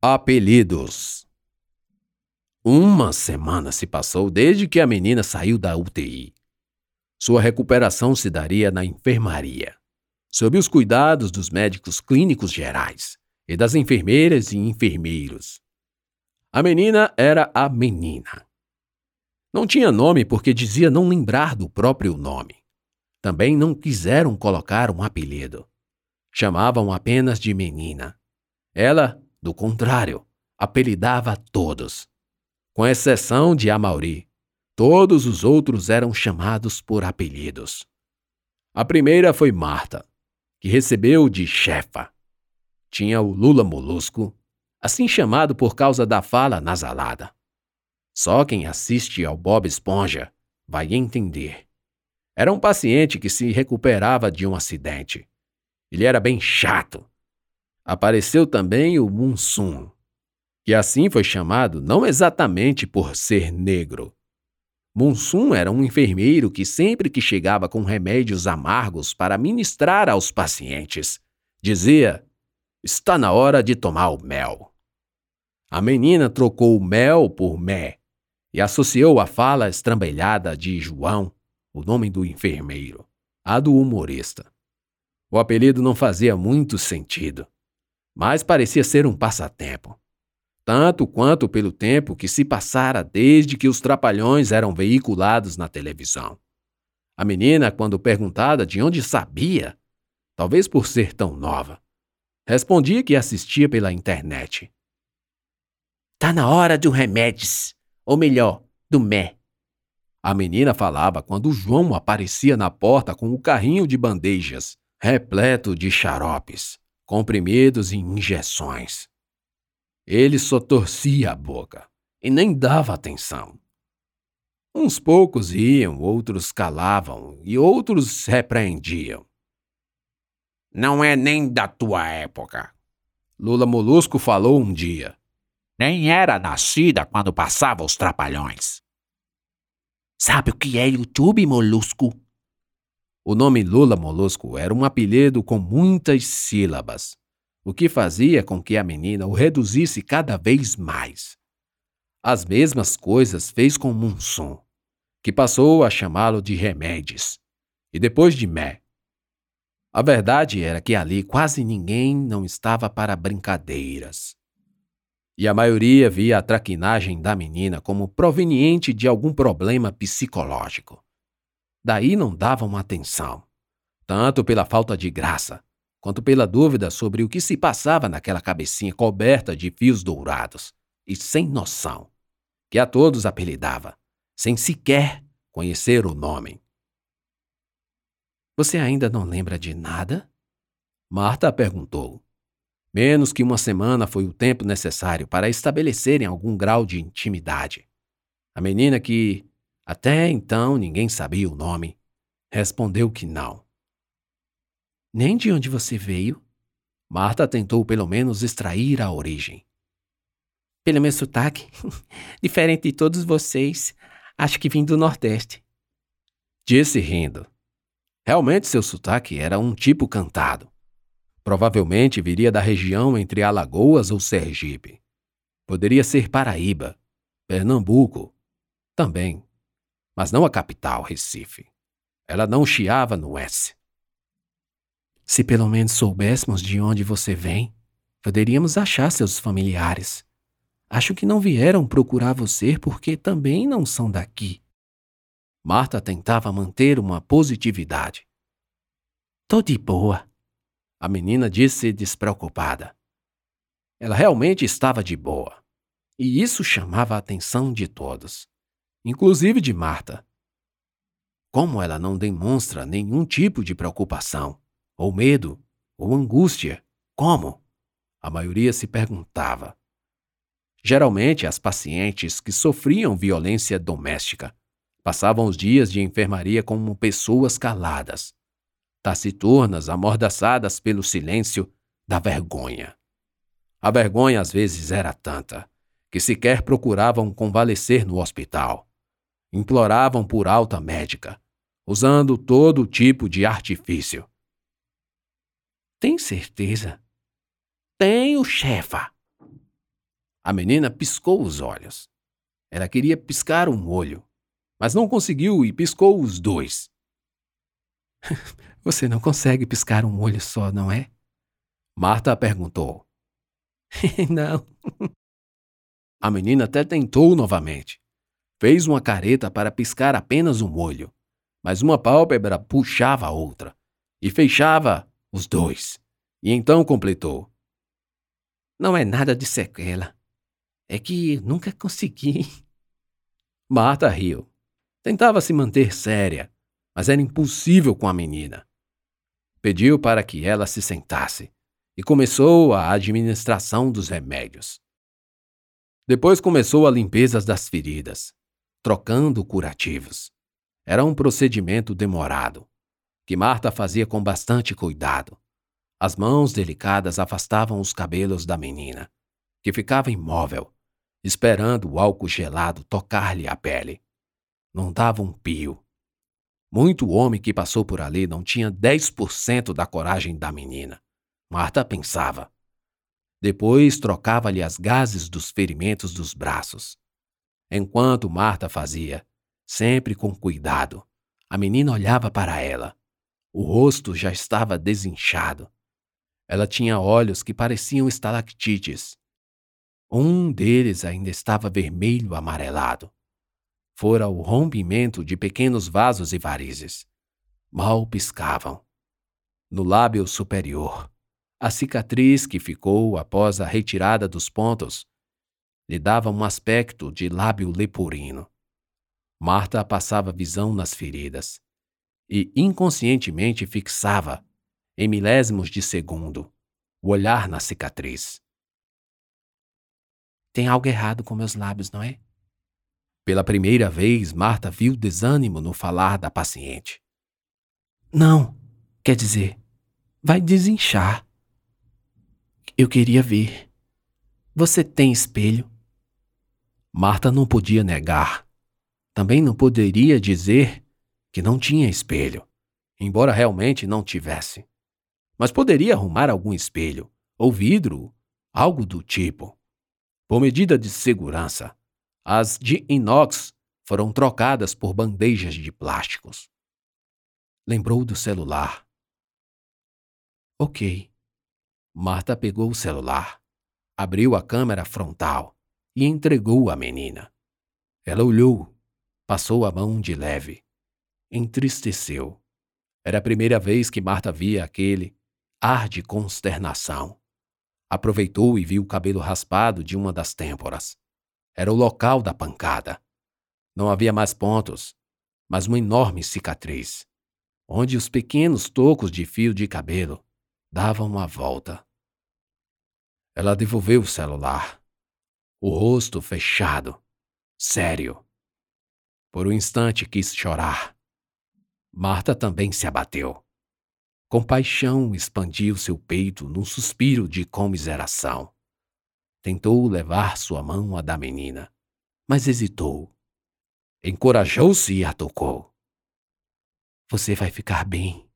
Apelidos. Uma semana se passou desde que a menina saiu da UTI. Sua recuperação se daria na enfermaria, sob os cuidados dos médicos clínicos gerais e das enfermeiras e enfermeiros. A menina era a menina. Não tinha nome porque dizia não lembrar do próprio nome. Também não quiseram colocar um apelido. Chamavam apenas de menina. Ela do contrário, apelidava todos. Com exceção de Amauri, todos os outros eram chamados por apelidos. A primeira foi Marta, que recebeu de chefa. Tinha o Lula Molusco, assim chamado por causa da fala nasalada. Só quem assiste ao Bob Esponja vai entender. Era um paciente que se recuperava de um acidente. Ele era bem chato apareceu também o Munsum, que assim foi chamado não exatamente por ser negro. Munsum era um enfermeiro que sempre que chegava com remédios amargos para ministrar aos pacientes, dizia: Está na hora de tomar o mel. A menina trocou o mel por mé e associou a fala estrambelhada de João, o nome do enfermeiro, à do humorista. O apelido não fazia muito sentido mas parecia ser um passatempo. Tanto quanto pelo tempo que se passara desde que os trapalhões eram veiculados na televisão. A menina, quando perguntada de onde sabia, talvez por ser tão nova, respondia que assistia pela internet. Tá na hora do remédios, ou melhor, do mé. A menina falava quando João aparecia na porta com o carrinho de bandejas, repleto de xaropes comprimidos e injeções. Ele só torcia a boca e nem dava atenção. Uns poucos iam, outros calavam e outros repreendiam. Não é nem da tua época. Lula Molusco falou um dia. Nem era nascida quando passava os trapalhões. Sabe o que é YouTube, Molusco? O nome Lula Molusco era um apelido com muitas sílabas, o que fazia com que a menina o reduzisse cada vez mais. As mesmas coisas fez com Munsum, que passou a chamá-lo de Remédios, e depois de Mé. A verdade era que ali quase ninguém não estava para brincadeiras. E a maioria via a traquinagem da menina como proveniente de algum problema psicológico. Daí não davam atenção, tanto pela falta de graça, quanto pela dúvida sobre o que se passava naquela cabecinha coberta de fios dourados e sem noção, que a todos apelidava, sem sequer conhecer o nome. Você ainda não lembra de nada? Marta perguntou. Menos que uma semana foi o tempo necessário para estabelecerem algum grau de intimidade. A menina que, até então ninguém sabia o nome. Respondeu que não. Nem de onde você veio? Marta tentou pelo menos extrair a origem. Pelo meu sotaque, diferente de todos vocês, acho que vim do Nordeste. Disse rindo. Realmente seu sotaque era um tipo cantado. Provavelmente viria da região entre Alagoas ou Sergipe. Poderia ser Paraíba, Pernambuco, também mas não a capital, Recife. Ela não chiava no S. Se pelo menos soubéssemos de onde você vem, poderíamos achar seus familiares. Acho que não vieram procurar você porque também não são daqui. Marta tentava manter uma positividade. Tô de boa, a menina disse despreocupada. Ela realmente estava de boa, e isso chamava a atenção de todos inclusive de Marta. Como ela não demonstra nenhum tipo de preocupação, ou medo, ou angústia? Como? A maioria se perguntava. Geralmente, as pacientes que sofriam violência doméstica passavam os dias de enfermaria como pessoas caladas, taciturnas, amordaçadas pelo silêncio da vergonha. A vergonha às vezes era tanta que sequer procuravam convalescer no hospital imploravam por alta médica, usando todo tipo de artifício. Tem certeza? Tenho, chefa. A menina piscou os olhos. Ela queria piscar um olho, mas não conseguiu e piscou os dois. Você não consegue piscar um olho só, não é? Marta perguntou. não. A menina até tentou novamente. Fez uma careta para piscar apenas um olho, mas uma pálpebra puxava a outra e fechava os dois. E então completou: Não é nada de sequela. É que nunca consegui. Marta riu. Tentava se manter séria, mas era impossível com a menina. Pediu para que ela se sentasse e começou a administração dos remédios. Depois começou a limpeza das feridas, trocando curativos. Era um procedimento demorado, que Marta fazia com bastante cuidado. As mãos delicadas afastavam os cabelos da menina, que ficava imóvel, esperando o álcool gelado tocar-lhe a pele. Não dava um pio. Muito homem que passou por ali não tinha 10% da coragem da menina. Marta pensava. Depois trocava-lhe as gases dos ferimentos dos braços. Enquanto Marta fazia, sempre com cuidado, a menina olhava para ela. O rosto já estava desinchado. Ela tinha olhos que pareciam estalactites. Um deles ainda estava vermelho amarelado. Fora o rompimento de pequenos vasos e varizes. Mal piscavam. No lábio superior, a cicatriz que ficou após a retirada dos pontos lhe dava um aspecto de lábio leporino. Marta passava visão nas feridas e inconscientemente fixava, em milésimos de segundo, o olhar na cicatriz. Tem algo errado com meus lábios, não é? Pela primeira vez, Marta viu desânimo no falar da paciente. Não, quer dizer, vai desinchar. Eu queria ver. Você tem espelho? Marta não podia negar. Também não poderia dizer que não tinha espelho, embora realmente não tivesse. Mas poderia arrumar algum espelho, ou vidro, algo do tipo. Por medida de segurança, as de inox foram trocadas por bandejas de plásticos. Lembrou do celular. Ok, Marta pegou o celular, abriu a câmera frontal e entregou à menina. Ela olhou, passou a mão de leve, entristeceu. Era a primeira vez que Marta via aquele ar de consternação. Aproveitou e viu o cabelo raspado de uma das têmporas. Era o local da pancada. Não havia mais pontos, mas uma enorme cicatriz, onde os pequenos tocos de fio de cabelo davam uma volta. Ela devolveu o celular. O rosto fechado, sério. Por um instante quis chorar. Marta também se abateu. Compaixão expandiu seu peito num suspiro de comiseração. Tentou levar sua mão à da menina, mas hesitou. Encorajou-se e a tocou. Você vai ficar bem,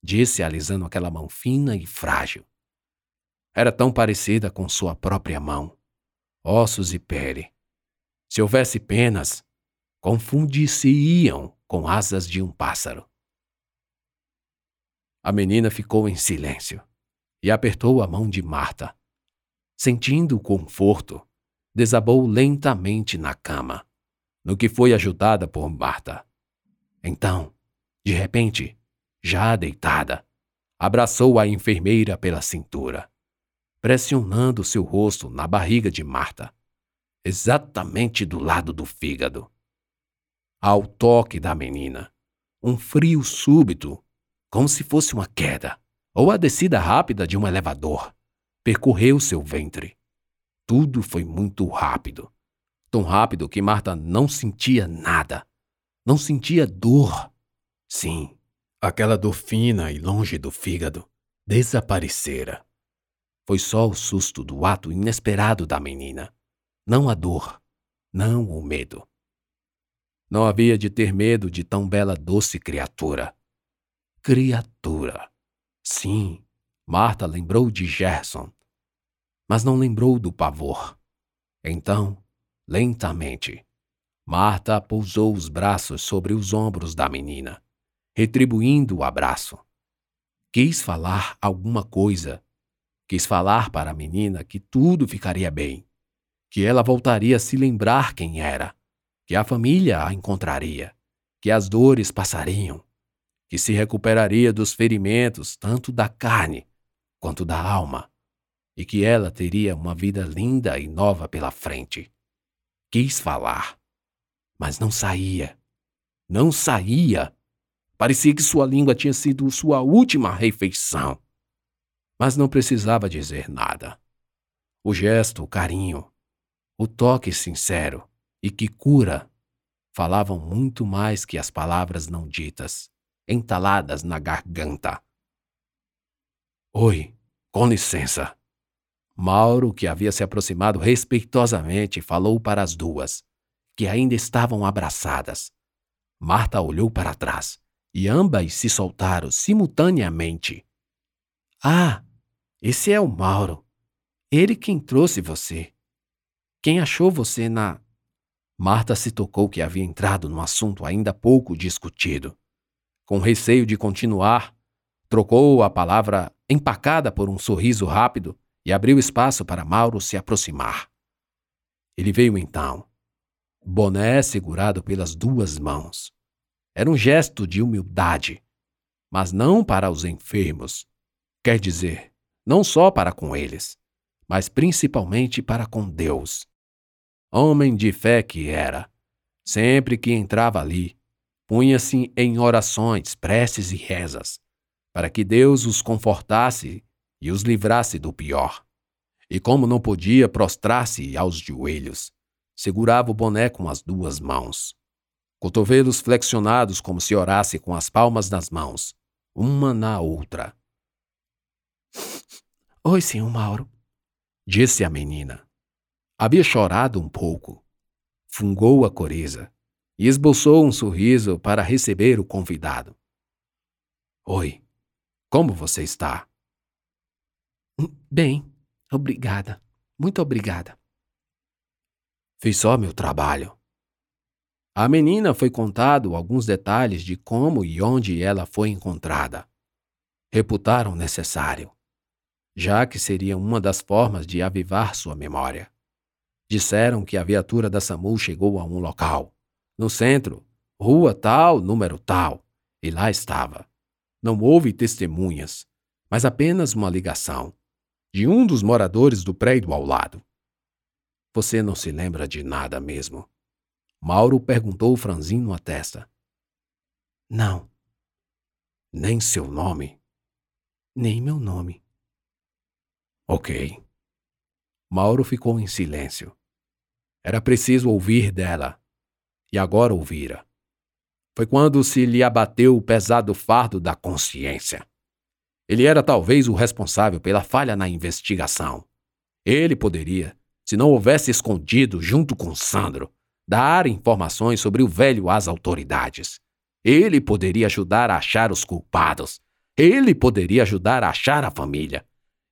disse alisando aquela mão fina e frágil. Era tão parecida com sua própria mão, ossos e pele. Se houvesse penas, confundir-se-iam com asas de um pássaro. A menina ficou em silêncio e apertou a mão de Marta. Sentindo o conforto, desabou lentamente na cama, no que foi ajudada por Marta. Então, de repente, já deitada, abraçou a enfermeira pela cintura pressionando seu rosto na barriga de Marta, exatamente do lado do fígado. Ao toque da menina, um frio súbito, como se fosse uma queda ou a descida rápida de um elevador, percorreu seu ventre. Tudo foi muito rápido. Tão rápido que Marta não sentia nada. Não sentia dor. Sim, aquela dor fina e longe do fígado desaparecera. Foi só o susto do ato inesperado da menina. Não a dor, não o medo. Não havia de ter medo de tão bela doce criatura. Criatura. Sim, Marta lembrou de Gerson. mas não lembrou do pavor. Então, lentamente, Marta pousou os braços sobre os ombros da menina, retribuindo o abraço. Quis falar alguma coisa. Quis falar para a menina que tudo ficaria bem, que ela voltaria a se lembrar quem era, que a família a encontraria, que as dores passariam, que se recuperaria dos ferimentos tanto da carne quanto da alma, e que ela teria uma vida linda e nova pela frente. Quis falar, mas não saía. Não saía. Parecia que sua língua tinha sido sua última refeição. Mas não precisava dizer nada. O gesto, o carinho, o toque sincero e que cura falavam muito mais que as palavras não ditas, entaladas na garganta. Oi, com licença. Mauro, que havia se aproximado respeitosamente, falou para as duas, que ainda estavam abraçadas. Marta olhou para trás e ambas se soltaram simultaneamente. Ah, esse é o Mauro. Ele quem trouxe você. Quem achou você na. Marta se tocou que havia entrado no assunto ainda pouco discutido. Com receio de continuar, trocou a palavra empacada por um sorriso rápido e abriu espaço para Mauro se aproximar. Ele veio então, boné segurado pelas duas mãos. Era um gesto de humildade, mas não para os enfermos. Quer dizer, não só para com eles, mas principalmente para com Deus. Homem de fé que era, sempre que entrava ali, punha-se em orações, preces e rezas para que Deus os confortasse e os livrasse do pior. E como não podia prostrar-se aos joelhos, segurava o boné com as duas mãos. Cotovelos flexionados como se orasse com as palmas das mãos, uma na outra. Oi, senhor Mauro, disse a menina. Havia chorado um pouco. Fungou a coriza e esboçou um sorriso para receber o convidado. Oi, como você está? Bem, obrigada. Muito obrigada. Fiz só meu trabalho. A menina foi contado alguns detalhes de como e onde ela foi encontrada. Reputaram necessário, já que seria uma das formas de avivar sua memória. Disseram que a viatura da SAMU chegou a um local, no centro, rua tal, número tal, e lá estava não houve testemunhas, mas apenas uma ligação de um dos moradores do prédio ao lado. Você não se lembra de nada mesmo? Mauro perguntou franzindo a testa. Não. Nem seu nome? Nem meu nome. Ok. Mauro ficou em silêncio. Era preciso ouvir dela. E agora ouvira foi quando se lhe abateu o pesado fardo da consciência. Ele era talvez o responsável pela falha na investigação. Ele poderia, se não houvesse escondido junto com Sandro, dar informações sobre o velho às autoridades. Ele poderia ajudar a achar os culpados. Ele poderia ajudar a achar a família.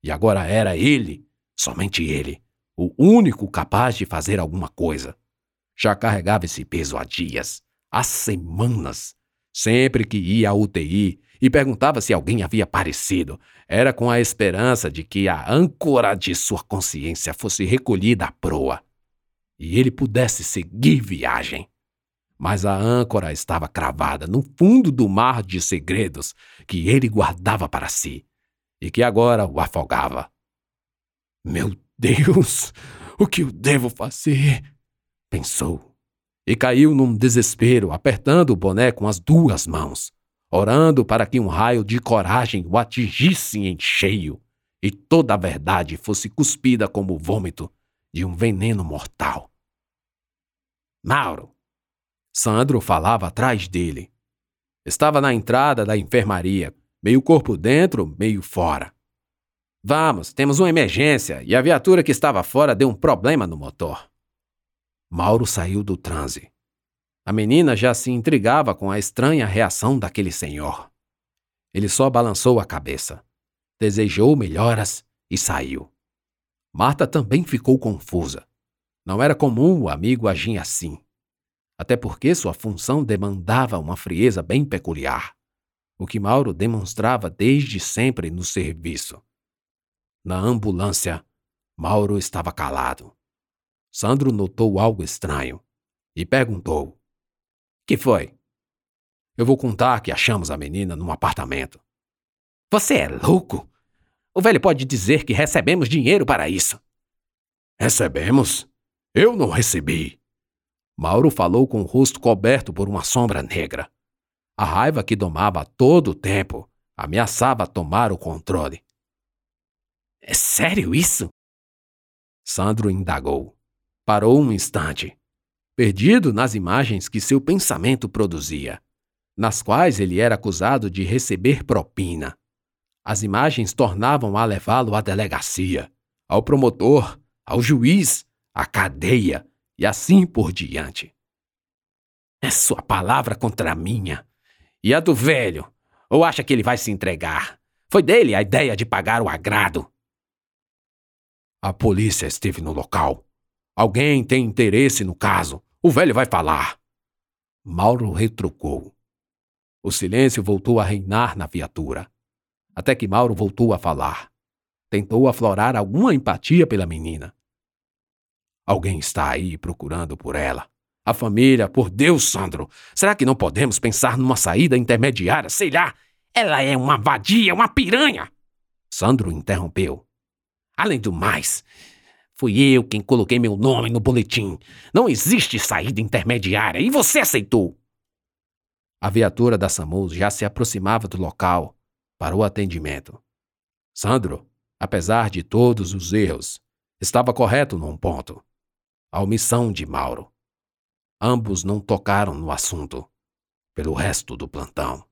E agora era ele, somente ele, o único capaz de fazer alguma coisa. Já carregava esse peso há dias há semanas. Sempre que ia à UTI e perguntava se alguém havia aparecido, era com a esperança de que a âncora de sua consciência fosse recolhida à proa e ele pudesse seguir viagem. Mas a âncora estava cravada no fundo do mar de segredos que ele guardava para si e que agora o afogava. Meu Deus, o que eu devo fazer? pensou e caiu num desespero, apertando o boné com as duas mãos, orando para que um raio de coragem o atingisse em cheio e toda a verdade fosse cuspida como o vômito de um veneno mortal. Mauro! Sandro falava atrás dele. Estava na entrada da enfermaria, meio corpo dentro, meio fora. Vamos, temos uma emergência e a viatura que estava fora deu um problema no motor. Mauro saiu do transe. A menina já se intrigava com a estranha reação daquele senhor. Ele só balançou a cabeça, desejou melhoras e saiu. Marta também ficou confusa. Não era comum o amigo agir assim. Até porque sua função demandava uma frieza bem peculiar, o que Mauro demonstrava desde sempre no serviço. Na ambulância, Mauro estava calado. Sandro notou algo estranho e perguntou: Que foi? Eu vou contar que achamos a menina num apartamento. Você é louco? O velho pode dizer que recebemos dinheiro para isso. Recebemos? Eu não recebi. Mauro falou com o rosto coberto por uma sombra negra. A raiva que domava todo o tempo ameaçava tomar o controle. É sério isso? Sandro indagou. Parou um instante, perdido nas imagens que seu pensamento produzia, nas quais ele era acusado de receber propina. As imagens tornavam a levá-lo à delegacia, ao promotor, ao juiz, à cadeia e assim por diante. É sua palavra contra a minha. E a do velho? Ou acha que ele vai se entregar? Foi dele a ideia de pagar o agrado. A polícia esteve no local. Alguém tem interesse no caso. O velho vai falar. Mauro retrucou. O silêncio voltou a reinar na viatura. Até que Mauro voltou a falar. Tentou aflorar alguma empatia pela menina. Alguém está aí procurando por ela. A família, por Deus, Sandro. Será que não podemos pensar numa saída intermediária? Sei lá. Ela é uma vadia, uma piranha. Sandro interrompeu. Além do mais, fui eu quem coloquei meu nome no boletim. Não existe saída intermediária e você aceitou. A viatura da SAMU já se aproximava do local para o atendimento. Sandro, apesar de todos os erros, estava correto num ponto: a omissão de Mauro. Ambos não tocaram no assunto pelo resto do plantão.